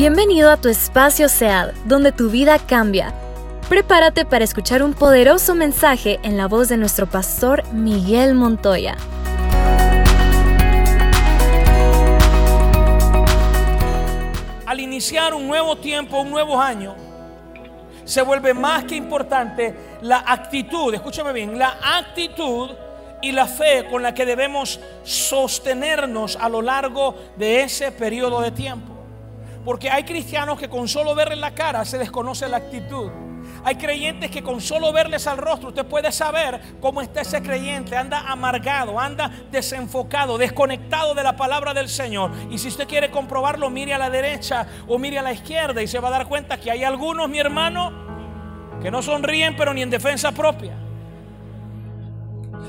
Bienvenido a tu espacio SEAD, donde tu vida cambia. Prepárate para escuchar un poderoso mensaje en la voz de nuestro pastor Miguel Montoya. Al iniciar un nuevo tiempo, un nuevo año, se vuelve más que importante la actitud, escúchame bien, la actitud y la fe con la que debemos sostenernos a lo largo de ese periodo de tiempo. Porque hay cristianos que con solo verles la cara se desconoce la actitud. Hay creyentes que con solo verles al rostro usted puede saber cómo está ese creyente. Anda amargado, anda desenfocado, desconectado de la palabra del Señor. Y si usted quiere comprobarlo, mire a la derecha o mire a la izquierda y se va a dar cuenta que hay algunos, mi hermano, que no sonríen pero ni en defensa propia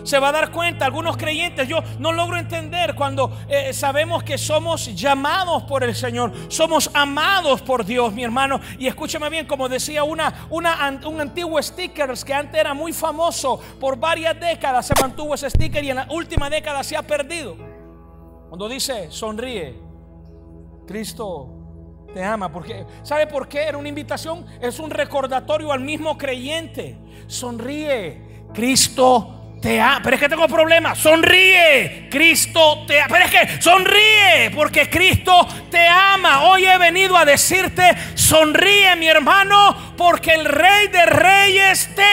se va a dar cuenta, algunos creyentes, yo no logro entender cuando eh, sabemos que somos llamados por el Señor, somos amados por Dios, mi hermano. Y escúchame bien, como decía una, una, un antiguo sticker que antes era muy famoso, por varias décadas se mantuvo ese sticker y en la última década se ha perdido. Cuando dice, sonríe, Cristo te ama. Porque, ¿Sabe por qué? Era una invitación, es un recordatorio al mismo creyente. Sonríe, Cristo Pero es que tengo problemas. Sonríe. Cristo te ama. Pero es que sonríe porque Cristo te ama. Hoy he venido a decirte, sonríe mi hermano porque el Rey de Reyes te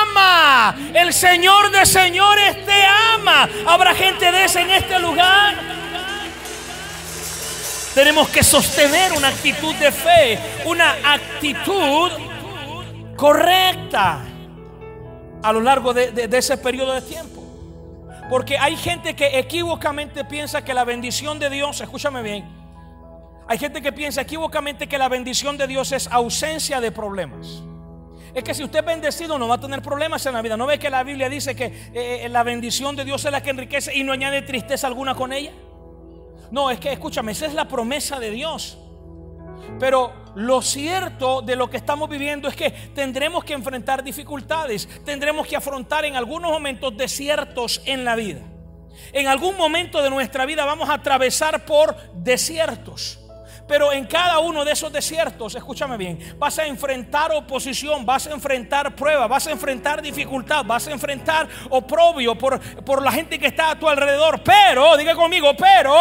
ama. El Señor de Señores te ama. Habrá gente de ese en este lugar. Tenemos que sostener una actitud de fe, una actitud correcta a lo largo de, ese periodo de tiempo. Porque hay gente que equivocamente piensa que la bendición de Dios, escúchame bien, hay gente que piensa equivocamente que la bendición de Dios es ausencia de problemas. Es que si usted es bendecido no va a tener problemas en la vida. ¿No ve que la Biblia dice que eh, eh, la bendición de Dios es la que enriquece y no añade tristeza alguna con ella? No, es que escúchame, esa es la promesa de Dios. Pero lo cierto de lo que estamos viviendo es que tendremos que enfrentar dificultades, tendremos que afrontar en algunos momentos desiertos en la vida. En algún momento de nuestra vida vamos a atravesar por desiertos. Pero en cada uno de esos desiertos, escúchame bien, vas a enfrentar oposición, vas a enfrentar pruebas, vas a enfrentar dificultad, vas a enfrentar oprobio por, por la gente que está a tu alrededor. Pero, diga conmigo, pero,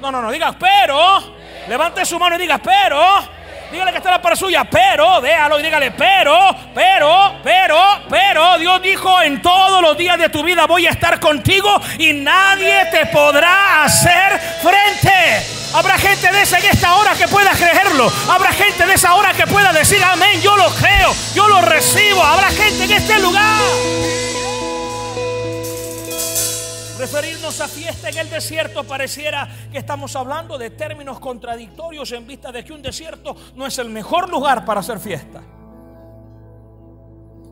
no, no, no, diga, pero Levante su mano y diga, pero, dígale que está la para suya, pero, déjalo y dígale, pero, pero, pero, pero, Dios dijo, en todos los días de tu vida voy a estar contigo y nadie te podrá hacer frente. Habrá gente de esa en esta hora que pueda creerlo. Habrá gente de esa hora que pueda decir, amén, yo lo creo, yo lo recibo. Habrá gente en este lugar. Referirnos a fiesta en el desierto pareciera que estamos hablando de términos contradictorios en vista de que un desierto no es el mejor lugar para hacer fiesta.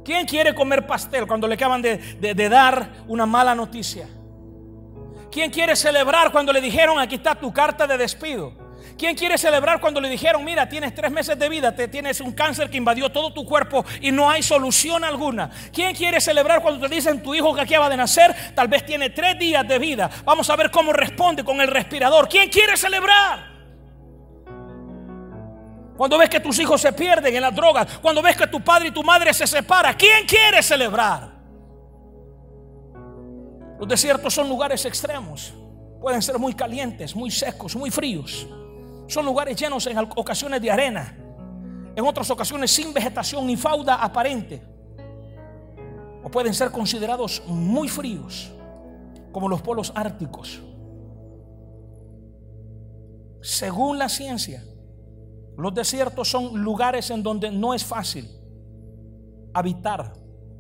¿Quién quiere comer pastel cuando le acaban de, de dar una mala noticia? ¿Quién quiere celebrar cuando le dijeron aquí está tu carta de despido? ¿Quién quiere celebrar cuando le dijeron, mira, tienes tres meses de vida, te tienes un cáncer que invadió todo tu cuerpo y no hay solución alguna? ¿Quién quiere celebrar cuando te dicen tu hijo que acaba de nacer, tal vez tiene tres días de vida? Vamos a ver cómo responde con el respirador. ¿Quién quiere celebrar? Cuando ves que tus hijos se pierden en las drogas, cuando ves que tu padre y tu madre se separan, ¿quién quiere celebrar? Los desiertos son lugares extremos. Pueden ser muy calientes, muy secos, muy fríos. Son lugares llenos en ocasiones de arena, en otras ocasiones sin vegetación ni fauda aparente. O pueden ser considerados muy fríos, como los polos árticos. Según la ciencia, los desiertos son lugares en donde no es fácil habitar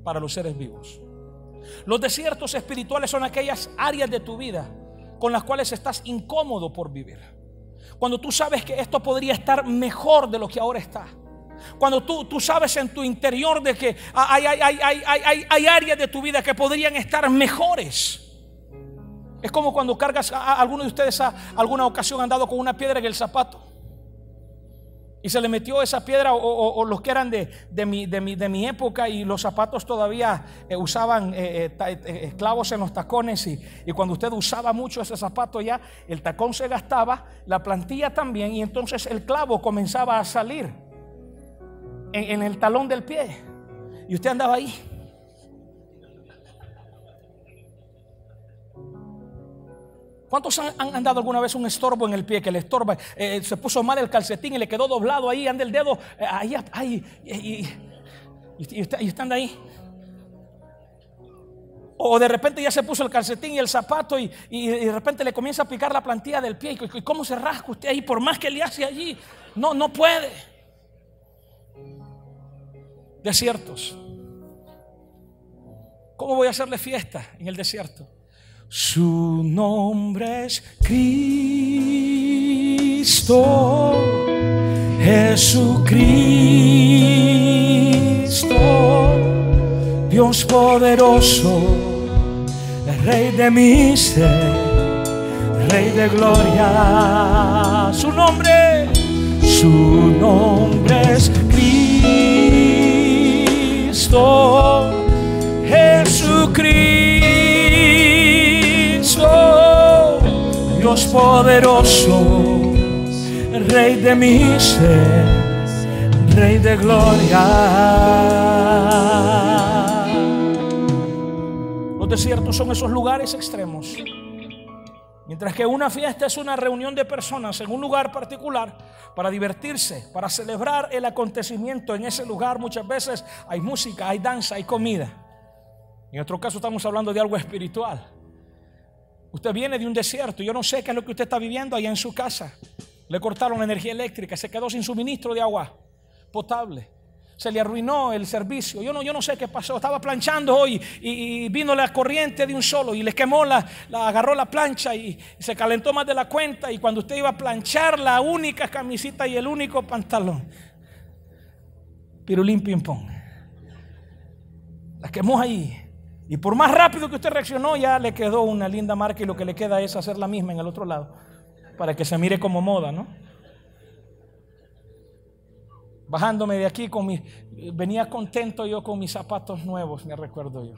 para los seres vivos. Los desiertos espirituales son aquellas áreas de tu vida con las cuales estás incómodo por vivir. Cuando tú sabes que esto podría estar mejor de lo que ahora está. Cuando tú, tú sabes en tu interior de que hay, hay, áreas de tu vida que podrían estar mejores. Es como cuando cargas a, alguno de ustedes a alguna ocasión han dado con una piedra en el zapato. Y se le metió esa piedra o, los que eran de, de, mi, de, mi, de, mi, época y los zapatos todavía eh, usaban eh, eh, clavos en los tacones y, y, cuando usted usaba mucho ese zapato ya, el tacón se gastaba, la plantilla también y entonces el clavo comenzaba a salir en, en el talón del pie. Y usted andaba ahí. ¿Cuántos han, han, dado alguna vez un estorbo en el pie que le estorba? Eh, se puso mal el calcetín y le quedó doblado ahí, anda el dedo eh, ahí, ahí y, y, están ahí. O de repente ya se puso el calcetín y el zapato y, de repente le comienza a picar la plantilla del pie. ¿Y cómo se rasca usted ahí? Por más que le hace allí, no, no puede. Desiertos. ¿Cómo voy a hacerle fiesta en el desierto? Su nombre es Cristo, Jesucristo, Dios poderoso, Rey de mi ser, Rey de gloria. Su nombre, su nombre es Cristo, Jesucristo. Dios poderoso, Rey de mi Rey de gloria. Los desiertos son esos lugares extremos. Mientras que una fiesta es una reunión de personas en un lugar particular para divertirse, para celebrar el acontecimiento en ese lugar, muchas veces hay música, hay danza, hay comida. En otro caso estamos hablando de algo espiritual. Usted viene de un desierto. Yo no sé qué es lo que usted está viviendo allá en su casa. Le cortaron la energía eléctrica, se quedó sin suministro de agua potable. Se le arruinó el servicio. Yo no, yo no sé qué pasó. Estaba planchando hoy y, vino la corriente de un solo y le quemó la, la, agarró la plancha y se calentó más de la cuenta. Y cuando usted iba a planchar la única camisita y el único pantalón, pirulín ping pong, la quemó ahí. Y por más rápido que usted reaccionó, ya le quedó una linda marca y lo que le queda es hacer la misma en el otro lado, para que se mire como moda, ¿no? Bajándome de aquí con mi, venía contento yo con mis zapatos nuevos, me recuerdo yo.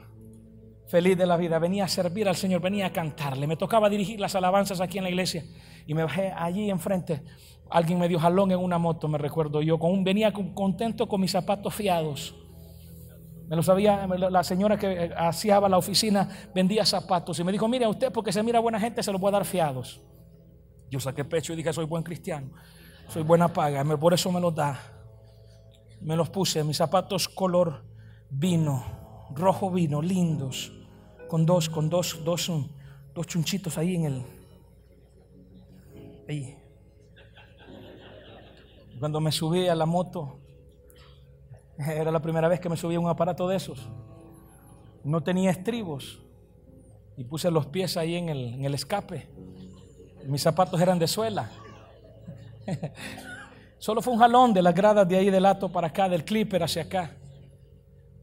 Feliz de la vida, venía a servir al Señor, venía a cantarle. Me tocaba dirigir las alabanzas aquí en la iglesia y me bajé allí enfrente. Alguien me dio jalón en una moto, me recuerdo yo. Con venía contento con mis zapatos fiados me lo sabía la señora que eh, hacía la oficina, vendía zapatos y me dijo, mire a usted porque se mira buena gente, se lo puede dar fiados. Yo saqué pecho y dije, soy buen cristiano, soy buena paga, por eso me los da. Me los puse, mis zapatos color vino, rojo vino, lindos, con dos, con dos, dos, dos chunchitos ahí en el... Ahí. Cuando me subí a la moto, era la primera vez que me subía a un aparato de esos. No tenía estribos. Y puse los pies ahí en el, en el escape. Mis zapatos eran de suela. Solo fue un jalón de las gradas de ahí del ato para acá, del clipper hacia acá.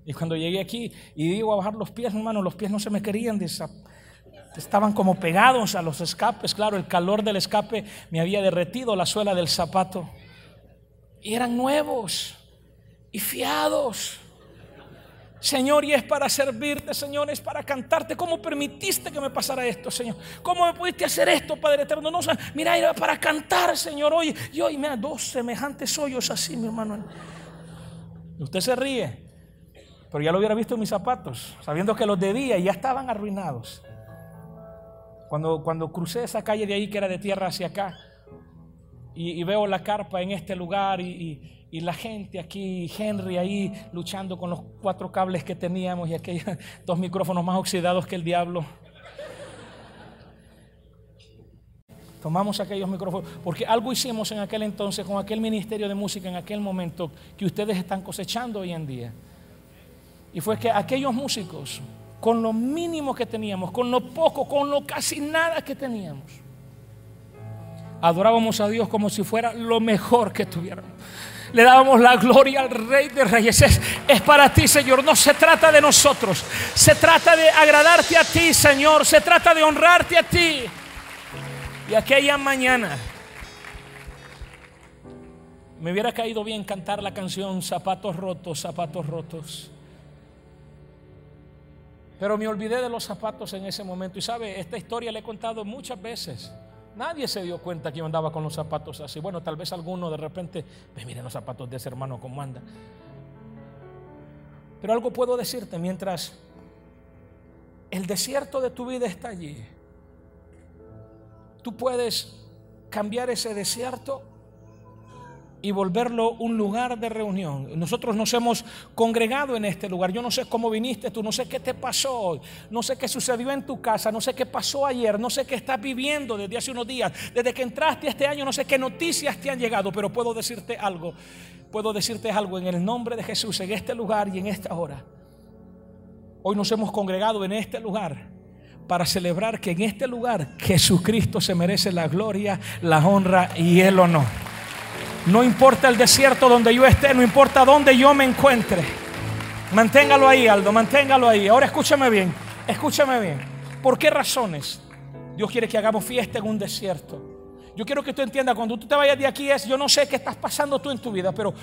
Y cuando llegué aquí y digo a bajar los pies, hermano, los pies no se me querían, estaban como pegados a los escapes. Claro, el calor del escape me había derretido la suela del zapato. Y eran nuevos y fiados. Señor, y es para servirte, Señor, es para cantarte. ¿Cómo permitiste que me pasara esto, Señor? ¿Cómo me pudiste hacer esto, Padre eterno? No, mira, era para cantar, Señor. Hoy, y hoy, mira, dos semejantes hoyos así, mi hermano. Usted se ríe, pero ya lo hubiera visto en mis zapatos, sabiendo que los debía y ya estaban arruinados. Cuando, cuando crucé esa calle de ahí que era de tierra hacia acá, y, veo la carpa en este lugar y y la gente aquí, Henry ahí luchando con los cuatro cables que teníamos y aquellos dos micrófonos más oxidados que el diablo. Tomamos aquellos micrófonos, porque algo hicimos en aquel entonces con aquel ministerio de música en aquel momento que ustedes están cosechando hoy en día. Y fue que aquellos músicos, con lo mínimo que teníamos, con lo poco, con lo casi nada que teníamos, adorábamos a Dios como si fuera lo mejor que tuviéramos le dábamos la gloria al Rey de Reyes. Es, para ti, Señor. No se trata de nosotros. Se trata de agradarte a ti, Señor. Se trata de honrarte a ti. Y aquella mañana Me hubiera caído bien cantar la canción Zapatos rotos, zapatos rotos. Pero me olvidé de los zapatos en ese momento. Y sabe, esta historia la he contado muchas veces. Nadie se dio cuenta que yo andaba con los zapatos así. Bueno, tal vez alguno de repente, ve, miren los zapatos de ese hermano cómo anda. Pero algo puedo decirte mientras el desierto de tu vida está allí. Tú puedes cambiar ese desierto y volverlo un lugar de reunión. Nosotros nos hemos congregado en este lugar. Yo no sé cómo viniste tú, no sé qué te pasó hoy, no sé qué sucedió en tu casa, no sé qué pasó ayer, no sé qué estás viviendo desde hace unos días, desde que entraste este año, no sé qué noticias te han llegado, pero puedo decirte algo, puedo decirte algo en el nombre de Jesús, en este lugar y en esta hora. Hoy nos hemos congregado en este lugar para celebrar que en este lugar Jesucristo se merece la gloria, la honra y el honor. No importa el desierto donde yo esté, no importa dónde yo me encuentre. Manténgalo ahí, Aldo, manténgalo ahí. Ahora escúchame bien, escúchame bien. ¿Por qué razones Dios quiere que hagamos fiesta en un desierto? Yo quiero que tú entiendas, cuando tú te vayas de aquí es, yo no sé qué estás pasando tú en tu vida, pero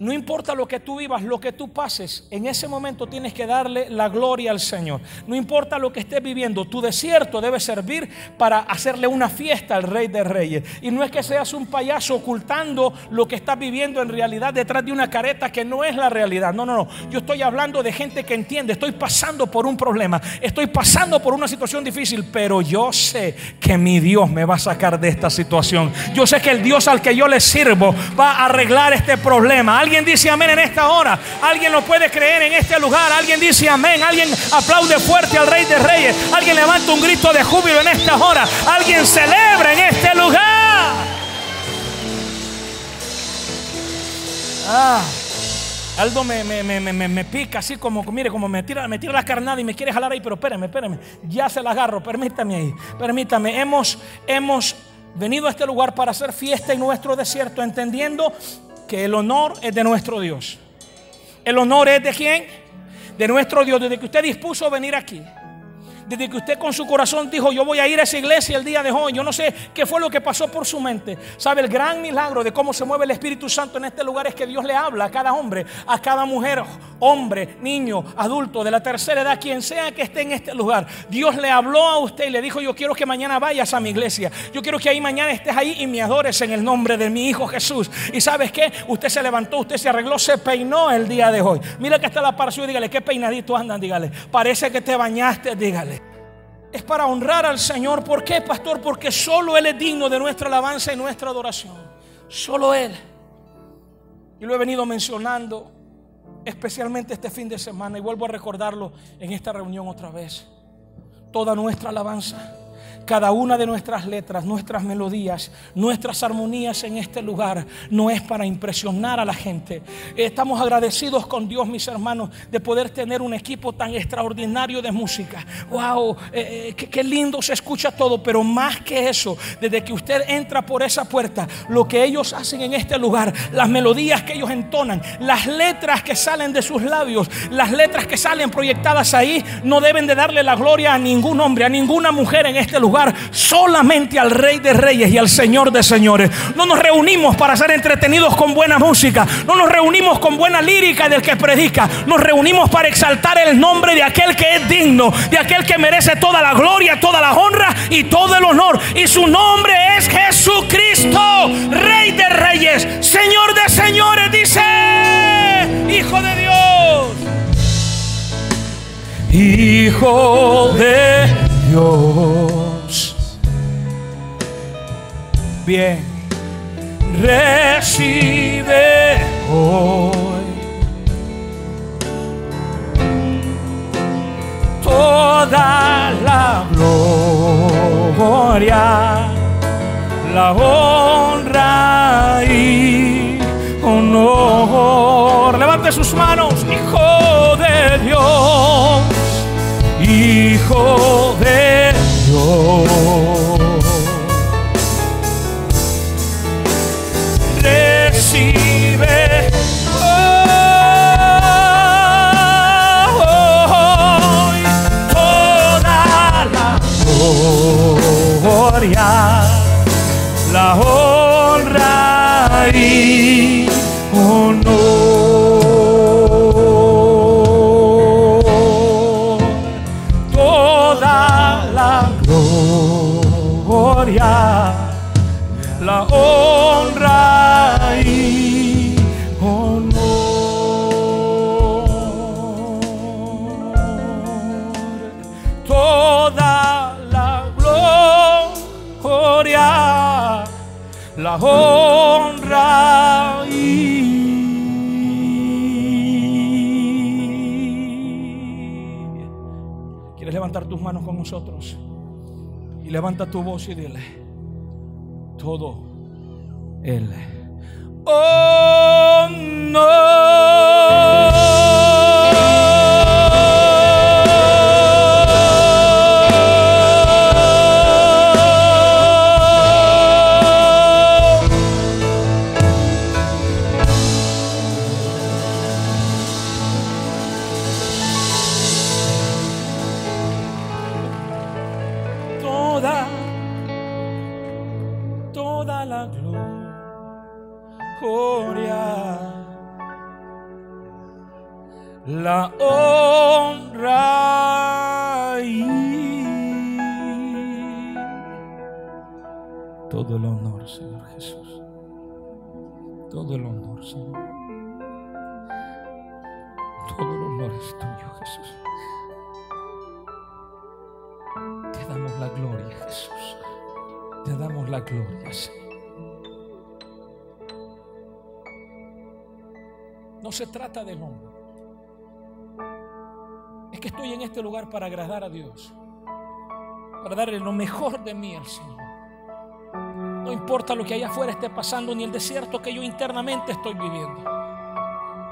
no importa lo que tú vivas, lo que tú pases, en ese momento tienes que darle la gloria al Señor. No importa lo que estés viviendo, tu desierto debe servir para hacerle una fiesta al Rey de Reyes. Y no es que seas un payaso ocultando lo que estás viviendo en realidad detrás de una careta que no es la realidad. No, no, no. Yo estoy hablando de gente que entiende, estoy pasando por un problema, estoy pasando por una situación difícil, pero yo sé que mi Dios me va a sacar de esta situación. Yo sé que el Dios al que yo le sirvo va a arreglar este problema. Alguien dice amén en esta hora. Alguien lo puede creer en este lugar. Alguien dice amén. Alguien aplaude fuerte al Rey de Reyes. Alguien levanta un grito de júbilo en esta hora. Alguien celebra en este lugar. Ah. Aldo me, me, pica así como, mire, como me tira, me tira la carnada y me quiere jalar ahí, pero espérame, espérame, ya se la agarro, permítame ahí, permítame. Hemos, hemos venido a este lugar para hacer fiesta en nuestro desierto, entendiendo que el honor es de nuestro Dios. ¿El honor es de quién? De nuestro Dios. Desde que usted dispuso venir aquí desde que usted con su corazón dijo, yo voy a ir a esa iglesia el día de hoy, yo no sé qué fue lo que pasó por su mente. ¿Sabe? El gran milagro de cómo se mueve el Espíritu Santo en este lugar es que Dios le habla a cada hombre, a cada mujer, hombre, niño, adulto, de la tercera edad, quien sea que esté en este lugar. Dios le habló a usted y le dijo, yo quiero que mañana vayas a mi iglesia. Yo quiero que ahí mañana estés ahí y me adores en el nombre de mi Hijo Jesús. Y sabes qué? Usted se levantó, usted se arregló, se peinó el día de hoy. Mira que está la par y dígale, qué peinadito andan, dígale. Parece que te bañaste, dígale es para honrar al Señor. ¿Por qué, pastor? Porque solo Él es digno de nuestra alabanza y nuestra adoración. Solo Él. Y lo he venido mencionando especialmente este fin de semana y vuelvo a recordarlo en esta reunión otra vez. Toda nuestra alabanza cada una de nuestras letras, nuestras melodías, nuestras armonías en este lugar no es para impresionar a la gente. Estamos agradecidos con Dios, mis hermanos, de poder tener un equipo tan extraordinario de música. Wow, eh, eh, qué, lindo se escucha todo, pero más que eso, desde que usted entra por esa puerta, lo que ellos hacen en este lugar, las melodías que ellos entonan, las letras que salen de sus labios, las letras que salen proyectadas ahí, no deben de darle la gloria a ningún hombre, a ninguna mujer en este lugar solamente al Rey de Reyes y al Señor de Señores. No nos reunimos para ser entretenidos con buena música. No nos reunimos con buena lírica del que predica. Nos reunimos para exaltar el nombre de aquel que es digno, de aquel que merece toda la gloria, toda la honra y todo el honor. Y su nombre es Jesucristo, Rey de Reyes, Señor de Señores, dice, Hijo de Dios. Hijo de Dios bien. Recibe hoy toda la gloria, la honra y honor. Levante sus manos, Hijo de Dios, Hijo de Dios. Levanta tu voz y dile, Toda, toda la gloria, la honra y todo el honor, Señor Jesús. Todo el honor, la gloria. No se trata del hombre. Es que estoy en este lugar para agradar a Dios. Para darle lo mejor de mí al Señor. No importa lo que allá afuera esté pasando ni el desierto que yo internamente estoy viviendo.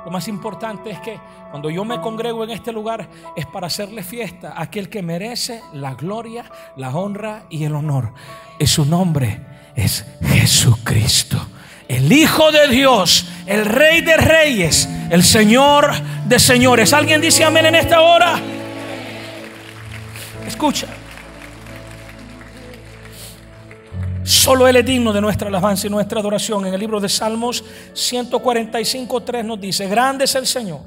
Lo más importante es que cuando yo me congrego en este lugar es para hacerle fiesta a aquel que merece la gloria, la honra y el honor. Y su nombre es Jesucristo, el Hijo de Dios, el Rey de Reyes, el Señor de Señores. ¿Alguien dice amén en esta hora? Escucha. Solo Él es digno de nuestra alabanza y nuestra adoración. En el libro de Salmos 145, 3 nos dice, grande es el Señor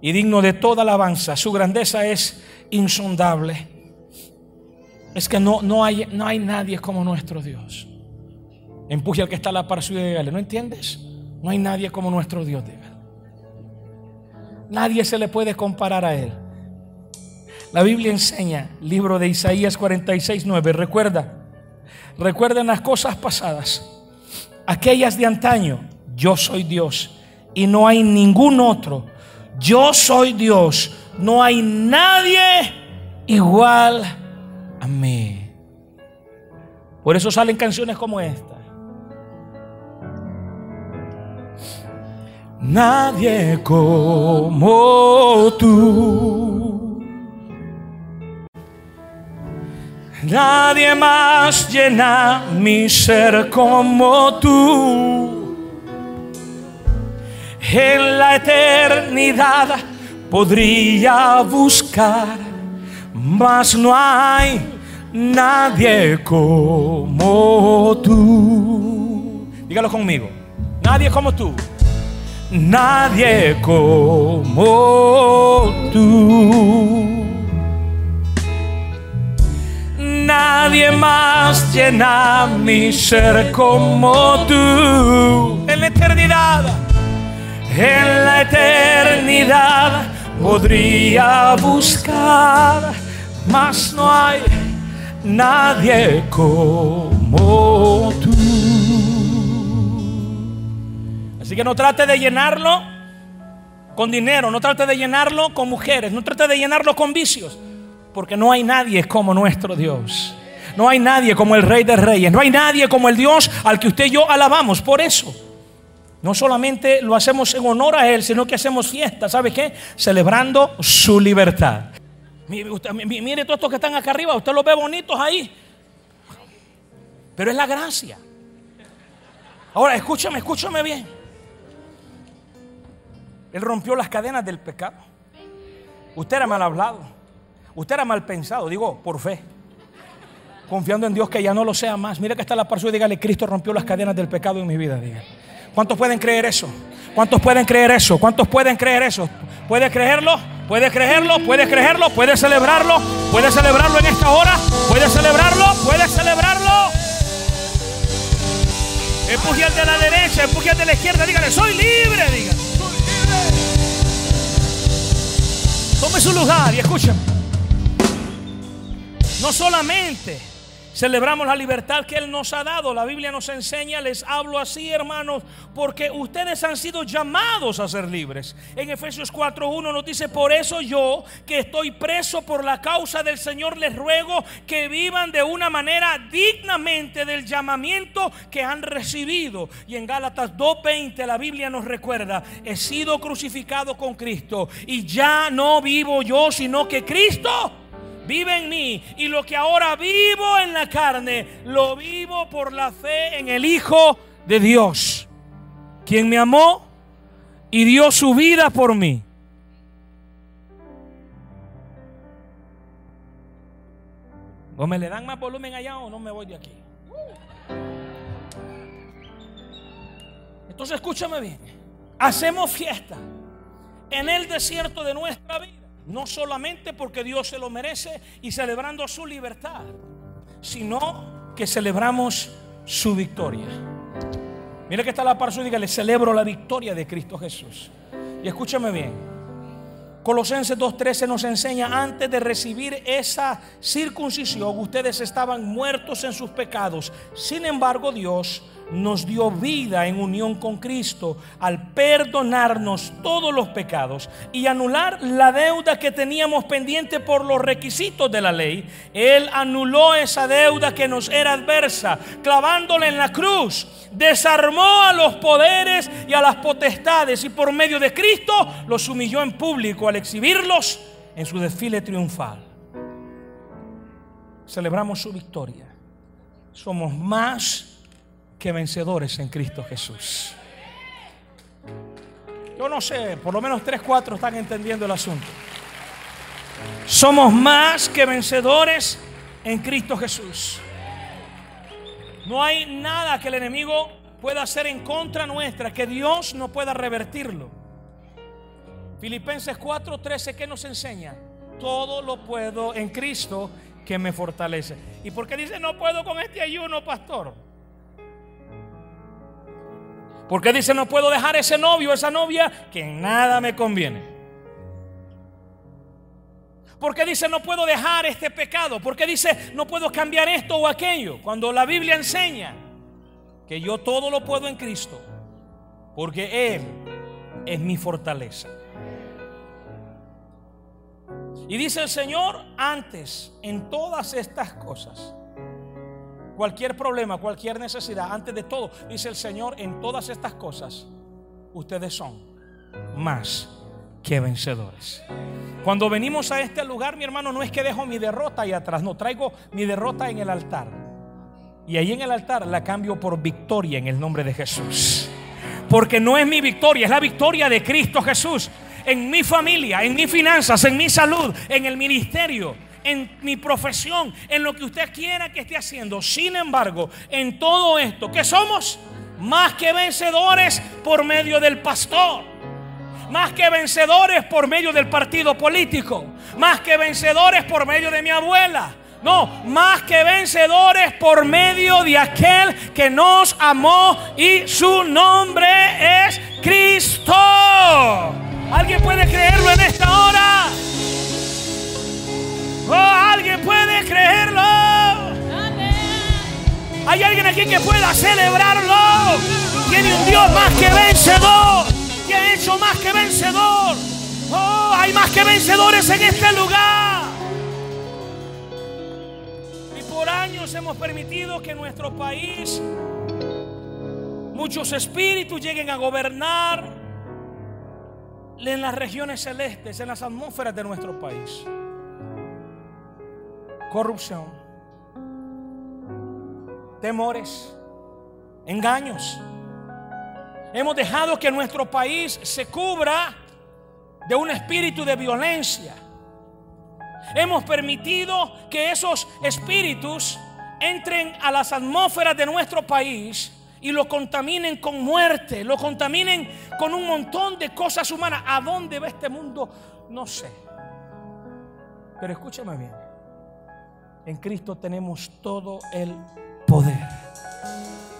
y digno de toda alabanza. Su grandeza es insondable. Es que no, no, hay, no hay nadie como nuestro Dios. Empuje al que está a la par suya y dígale, ¿no entiendes? No hay nadie como nuestro Dios. Nadie se le puede comparar a Él. La Biblia enseña, libro de Isaías 46, 9, recuerda, recuerden las cosas pasadas, aquellas de antaño, yo soy Dios y no hay ningún otro, yo soy Dios, no hay nadie igual a mí. Por eso salen canciones como esta. Nadie como tú. Nadie más llena mi ser como tú. En la eternidad podría buscar, mas no hay nadie como tú. Dígalo conmigo. Nadie como tú. Nadie como tú. Nadie más llena mi ser como tú. En la eternidad, en la eternidad podría buscar, mas no hay nadie como tú. Así que no trate de llenarlo con dinero, no trate de llenarlo con mujeres, no trate de llenarlo con vicios. Porque no hay nadie como nuestro Dios. No hay nadie como el Rey de Reyes. No hay nadie como el Dios al que usted y yo alabamos. Por eso, no solamente lo hacemos en honor a Él, sino que hacemos fiesta. ¿Sabe qué? Celebrando su libertad. Mire, todos estos que están acá arriba. Usted los ve bonitos ahí. Pero es la gracia. Ahora, escúchame, escúchame bien. Él rompió las cadenas del pecado. Usted era mal hablado. Usted era mal pensado, digo, por fe. Confiando en Dios que ya no lo sea más. Mira que está la par suya dígale, Cristo rompió las cadenas del pecado en mi vida. Diga. ¿Cuántos pueden creer eso? ¿Cuántos pueden creer eso? ¿Cuántos pueden creer eso? ¿Puede creerlo? ¿Puede creerlo? ¿Puede creerlo? ¿Puede celebrarlo? ¿Puede celebrarlo en esta hora? ¿Puede celebrarlo? ¿Puede celebrarlo? Empuje al de la derecha, empuje al de la izquierda. Dígale, soy libre. Diga. Tome su lugar y escúchame. No solamente Celebramos la libertad que Él nos ha dado. La Biblia nos enseña, les hablo así, hermanos, porque ustedes han sido llamados a ser libres. En Efesios 4.1 nos dice, por eso yo, que estoy preso por la causa del Señor, les ruego que vivan de una manera dignamente del llamamiento que han recibido. Y en Gálatas 2.20 la Biblia nos recuerda, he sido crucificado con Cristo y ya no vivo yo, sino que Cristo vive en mí. Y lo que ahora vivo en la carne, lo vivo por la fe en el Hijo de Dios, quien me amó y dio su vida por mí. ¿O me le dan más volumen allá o no me voy de aquí? Entonces escúchame bien. Hacemos fiesta en el desierto de nuestra vida no solamente porque Dios se lo merece y celebrando su libertad, sino que celebramos su victoria. Mira que está la par dígale, celebro la victoria de Cristo Jesús. Y escúchame bien. Colosenses 2.13 nos enseña, antes de recibir esa circuncisión, ustedes estaban muertos en sus pecados. Sin embargo, Dios nos dio vida en unión con Cristo al perdonarnos todos los pecados y anular la deuda que teníamos pendiente por los requisitos de la ley. Él anuló esa deuda que nos era adversa, clavándola en la cruz. Desarmó a los poderes y a las potestades y por medio de Cristo los humilló en público al exhibirlos en su desfile triunfal. Celebramos su victoria. Somos más que vencedores en Cristo Jesús. Yo no sé, por lo menos tres, cuatro están entendiendo el asunto. Somos más que vencedores en Cristo Jesús. No hay nada que el enemigo pueda hacer en contra nuestra, que Dios no pueda revertirlo. Filipenses 4:13, ¿qué nos enseña? Todo lo puedo en Cristo que me fortalece. ¿Y por qué dice no puedo con este ayuno, pastor? Porque dice, no puedo dejar ese novio, esa novia, que en nada me conviene. Porque dice, no puedo dejar este pecado. Porque dice, no puedo cambiar esto o aquello. Cuando la Biblia enseña que yo todo lo puedo en Cristo. Porque Él es mi fortaleza. Y dice el Señor, antes, en todas estas cosas, cualquier problema, cualquier necesidad, antes de todo, dice el Señor, en todas estas cosas, ustedes son más que vencedores. Cuando venimos a este lugar, mi hermano, no es que dejo mi derrota ahí atrás, no, traigo mi derrota en el altar. Y ahí en el altar la cambio por victoria en el nombre de Jesús. Porque no es mi victoria, es la victoria de Cristo Jesús. En mi familia, en mis finanzas, en mi salud, en el ministerio en mi profesión, en lo que usted quiera que esté haciendo. Sin embargo, en todo esto, que somos más que vencedores por medio del pastor. Más que vencedores por medio del partido político. Más que vencedores por medio de mi abuela. No, más que vencedores por medio de aquel que nos amó y su nombre es Cristo. ¿Alguien puede creerlo en esta hora? Oh, alguien puede creerlo. Hay alguien aquí que pueda celebrarlo. Tiene un Dios más que vencedor. Que ha hecho más que vencedor. Oh, hay más que vencedores en este lugar. Y por años hemos permitido que nuestro país, muchos espíritus lleguen a gobernar en las regiones celestes, en las atmósferas de nuestro país corrupción, temores, engaños. Hemos dejado que nuestro país se cubra de un espíritu de violencia. Hemos permitido que esos espíritus entren a las atmósferas de nuestro país y lo contaminen con muerte, lo contaminen con un montón de cosas humanas. ¿A dónde va este mundo? No sé. Pero escúchame bien. En Cristo tenemos todo el poder.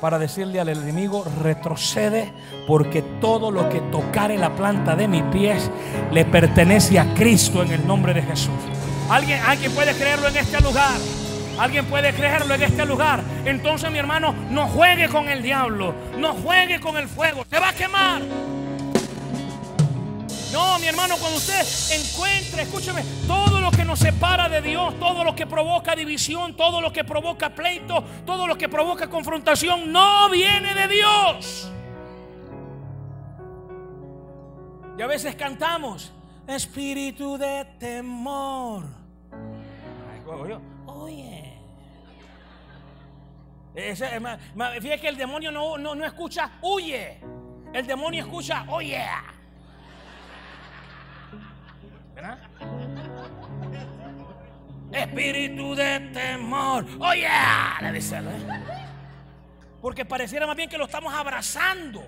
para decirle al enemigo, retrocede, porque todo lo que tocare la planta de mis pies le pertenece a Cristo en el nombre de Jesús. ¿Alguien, alguien puede creerlo en este lugar? Alguien puede creerlo en este lugar. Entonces, mi hermano, no juegue con el diablo. No juegue con el fuego. Se va a quemar. No, mi hermano, cuando usted encuentre, escúcheme, todo lo que nos separa de Dios, todo lo que provoca división, todo lo que provoca pleito, todo lo que provoca confrontación, no viene de Dios. Y a veces cantamos, espíritu de temor. Oye. fíjate que el demonio no, no, no escucha, huye. El demonio escucha, oye. Espíritu de temor. Oye, le dice. Porque pareciera más bien que lo estamos abrazando.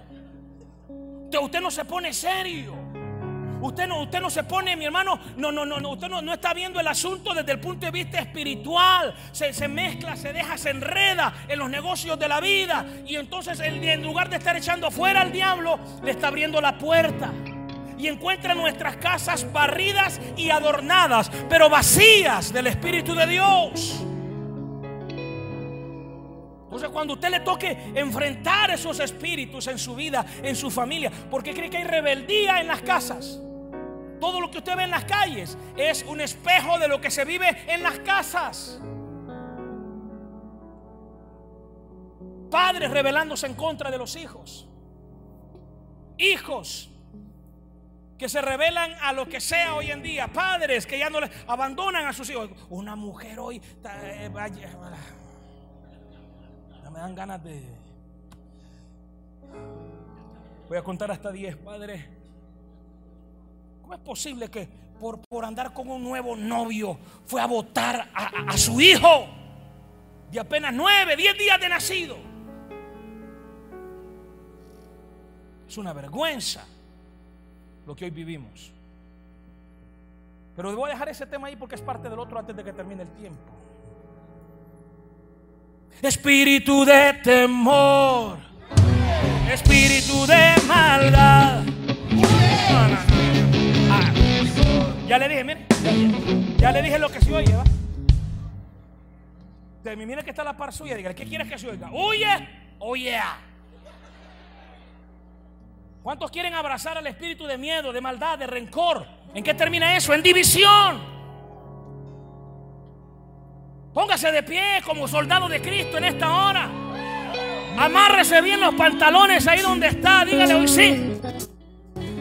Usted no se pone serio. Usted no, usted no se pone, mi hermano, no, no, no, usted no, no, está viendo el asunto desde el punto de vista espiritual. Se, se, mezcla, se deja, se enreda en los negocios de la vida. Y entonces en lugar de estar echando fuera al diablo, le está abriendo la puerta y encuentra nuestras casas barridas y adornadas, pero vacías del Espíritu de Dios. Entonces cuando usted le toque enfrentar esos espíritus en su vida, en su familia, porque cree que hay rebeldía en las casas. Todo lo que usted ve en las calles es un espejo de lo que se vive en las casas. Padres rebelándose en contra de los hijos. Hijos que se revelan a lo que sea hoy en día, padres que ya no le abandonan a sus hijos. Una mujer hoy eh, no me dan ganas de Voy a contar hasta 10, padre. ¿Cómo es posible que por, por andar con un nuevo novio fue a votar a, a su hijo de apenas 9, 10 días de nacido? Es una vergüenza lo que hoy vivimos. Pero voy a dejar ese tema ahí porque es parte del otro antes de que termine el tiempo. Espíritu de temor, espíritu de maldad. Ah, ya le dije, mire, ya, le dije lo que se oye, ¿va? De mí, mire que está la par suya, dígale, ¿qué quieres que se oiga? Huye, oye. ¿Cuántos quieren abrazar al espíritu de miedo, de maldad, de rencor? ¿En qué termina eso? En división. Póngase de pie como soldado de Cristo en esta hora. Amárrese bien los pantalones ahí donde está. Dígale hoy sí.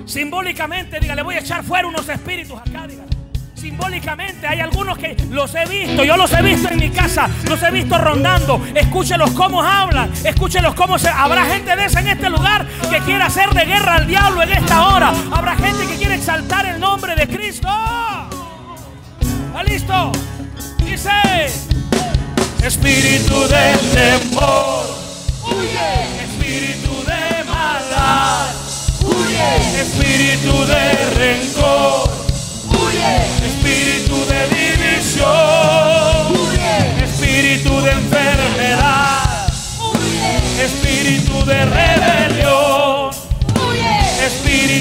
Simbólicamente, dígale, voy a echar fuera unos espíritus acá. Dígale simbólicamente. Hay algunos que los he visto, yo los he visto en mi casa, los he visto rondando. Escúchelos cómo hablan, escúchelos cómo se. Habrá gente de esa en este lugar que quiere hacer de guerra al diablo en esta hora. Habrá gente que quiere exaltar el nombre de Cristo. ¿Está listo? Dice: Espíritu de temor, espíritu de maldad, espíritu de rencor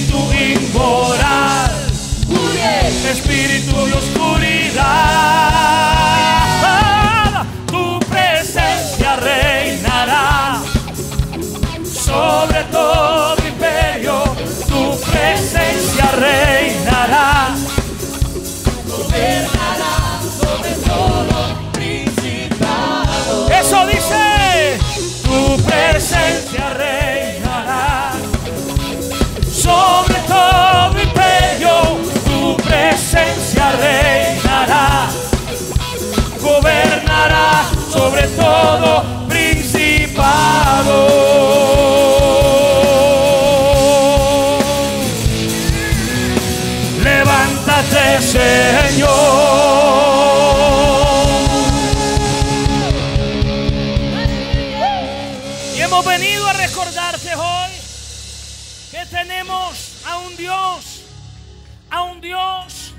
espíritu inmoral, espíritu de oscuridad. Tu presencia reinará sobre todo imperio, tu presencia reinará sobre todo principado. Eso dice, tu presencia reinará reinará, gobernará sobre todo principado. Señor. Y hemos venido a recordarte hoy que tenemos a un Dios, a un Dios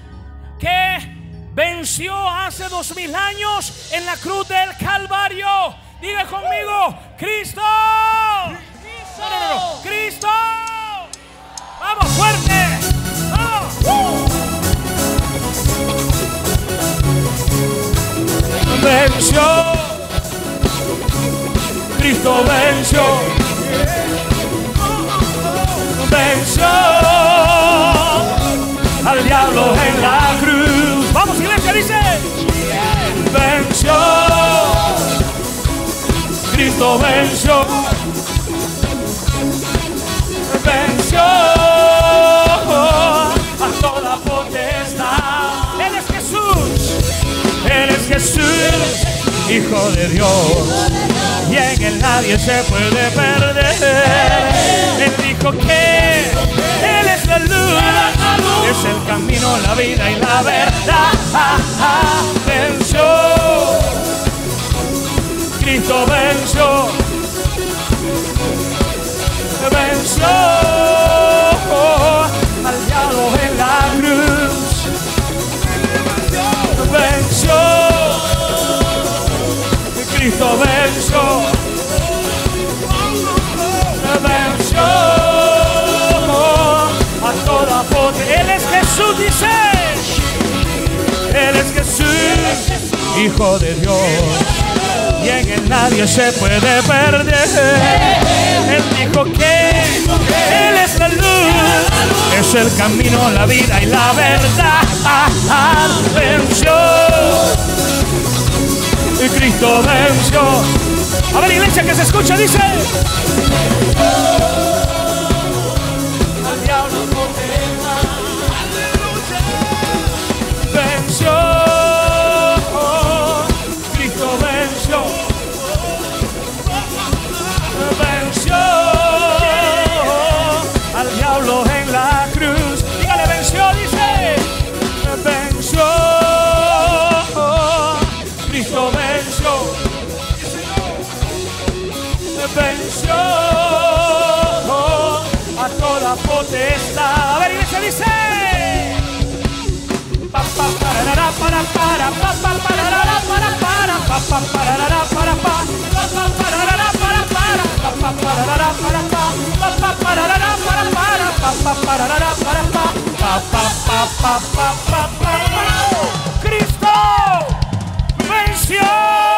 que venció hace dos mil años en la cruz del Calvario Diga conmigo, Cristo. No, no, no, no. Cristo. Vamos, fuerte. Vamos. Venció. Cristo venció. Venció al diablo en la cruz. Venció. Cristo venció. Venció a toda potestad. Él es Jesús. Él es Jesús, Hijo de Dios. Y en él nadie se puede perder. Él dijo que Es el camino, la vida y la verdad. Venció. Cristo venció. Venció Hijo de Dios. Y en él nadie se puede perder. Él dijo que Él es la luz. Es el camino, la vida y la verdad. Venció. Y Cristo venció. A ver, iglesia que se escucha, dice. Para, para, pa, para, para, para, para, para, para, para, para, para, pa, pa, pa, pa, pa, pa, pa, pa, pa. Cristo venció.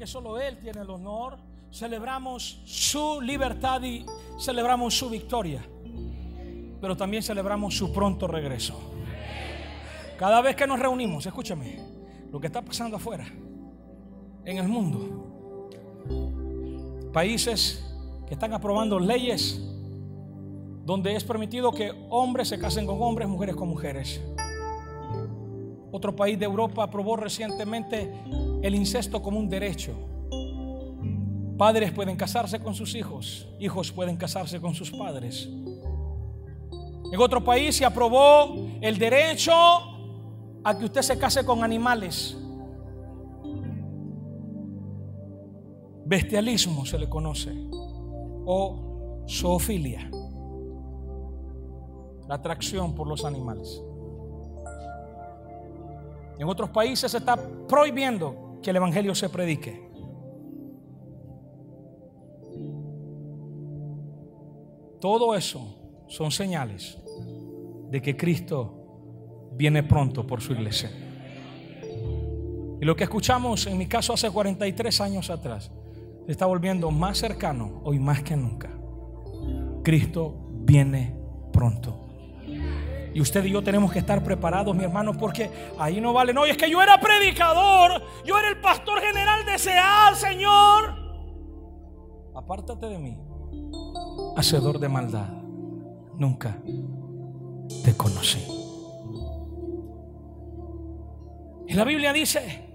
Que solo Él tiene el honor, celebramos su libertad y celebramos su victoria, pero también celebramos su pronto regreso. Cada vez que nos reunimos, escúchame, lo que está pasando afuera, en el mundo, países que están aprobando leyes donde es permitido que hombres se casen con hombres, mujeres con mujeres. Otro país de Europa aprobó recientemente el incesto como un derecho. Padres pueden casarse con sus hijos, hijos pueden casarse con sus padres. En otro país se aprobó el derecho a que usted se case con animales. Bestialismo se le conoce. O zoofilia. La atracción por los animales. En otros países se está prohibiendo que el Evangelio se predique. Todo eso son señales de que Cristo viene pronto por su iglesia. Y lo que escuchamos en mi caso hace 43 años atrás se está volviendo más cercano hoy más que nunca. Cristo viene pronto. Y usted y yo tenemos que estar preparados, mi hermano, porque ahí no vale. No, y es que yo era predicador, yo era el pastor general de Señor. Apártate de mí, hacedor de maldad. Nunca te conocí. Y la Biblia dice,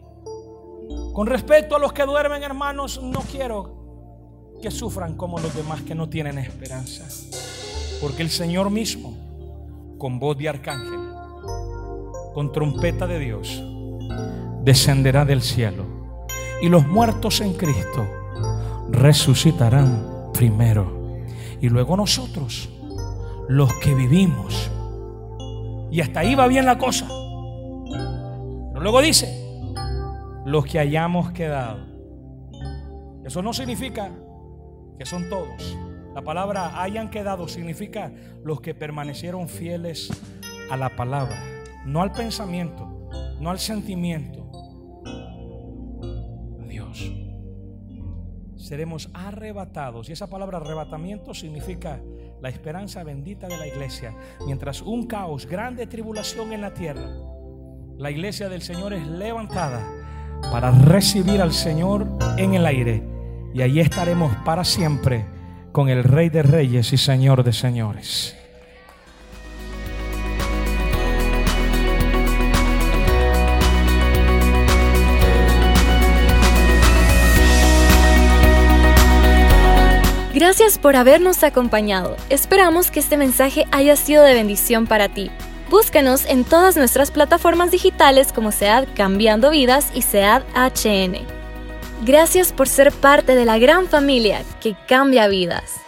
con respecto a los que duermen, hermanos, no quiero que sufran como los demás que no tienen esperanza. Porque el Señor mismo, con voz de arcángel, con trompeta de Dios, descenderá del cielo. Y los muertos en Cristo resucitarán primero. Y luego nosotros, los que vivimos. Y hasta ahí va bien la cosa. Pero luego dice, los que hayamos quedado. Eso no significa que son todos. La palabra hayan quedado significa los que permanecieron fieles a la palabra, no al pensamiento, no al sentimiento. A Dios. Seremos arrebatados. Y esa palabra arrebatamiento significa la esperanza bendita de la iglesia. Mientras un caos, grande tribulación en la tierra, la iglesia del Señor es levantada para recibir al Señor en el aire y allí estaremos para siempre con el Rey de Reyes y Señor de Señores. Gracias por habernos acompañado. Esperamos que este mensaje haya sido de bendición para ti. Búscanos en todas nuestras plataformas digitales como SEAD Cambiando Vidas y SEAD HN. Gracias por ser parte de la gran familia que cambia vidas.